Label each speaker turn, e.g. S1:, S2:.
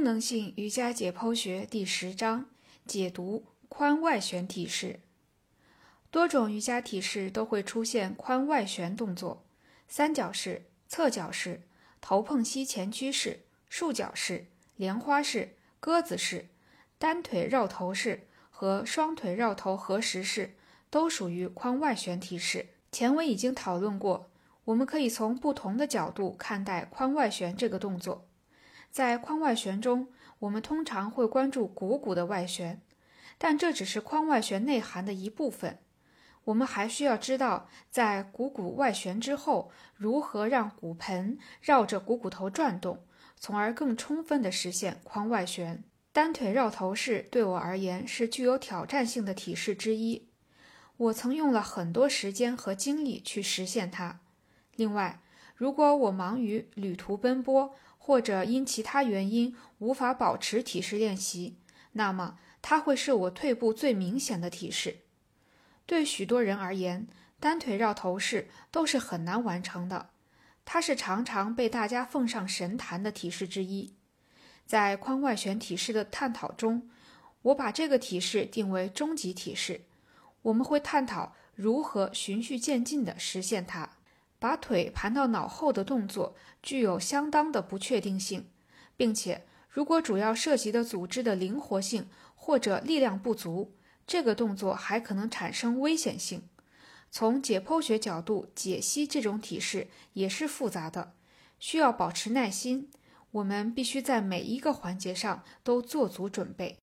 S1: 功能性瑜伽解剖学第十章解读髋外旋体式。多种瑜伽体式都会出现髋外旋动作：三角式、侧角式、头碰膝前屈式、束脚式、莲花式、鸽子式、单腿绕头式和双腿绕头合十式，都属于髋外旋体式。前文已经讨论过，我们可以从不同的角度看待髋外旋这个动作。在髋外旋中，我们通常会关注股骨的外旋，但这只是髋外旋内涵的一部分。我们还需要知道，在股骨外旋之后，如何让骨盆绕着股骨头转动，从而更充分地实现髋外旋。单腿绕头式对我而言是具有挑战性的体式之一，我曾用了很多时间和精力去实现它。另外，如果我忙于旅途奔波，或者因其他原因无法保持体式练习，那么它会是我退步最明显的体式。对许多人而言，单腿绕头式都是很难完成的，它是常常被大家奉上神坛的体式之一。在髋外旋体式的探讨中，我把这个体式定为终极体式。我们会探讨如何循序渐进地实现它。把腿盘到脑后的动作具有相当的不确定性，并且如果主要涉及的组织的灵活性或者力量不足，这个动作还可能产生危险性。从解剖学角度解析这种体式也是复杂的，需要保持耐心。我们必须在每一个环节上都做足准备。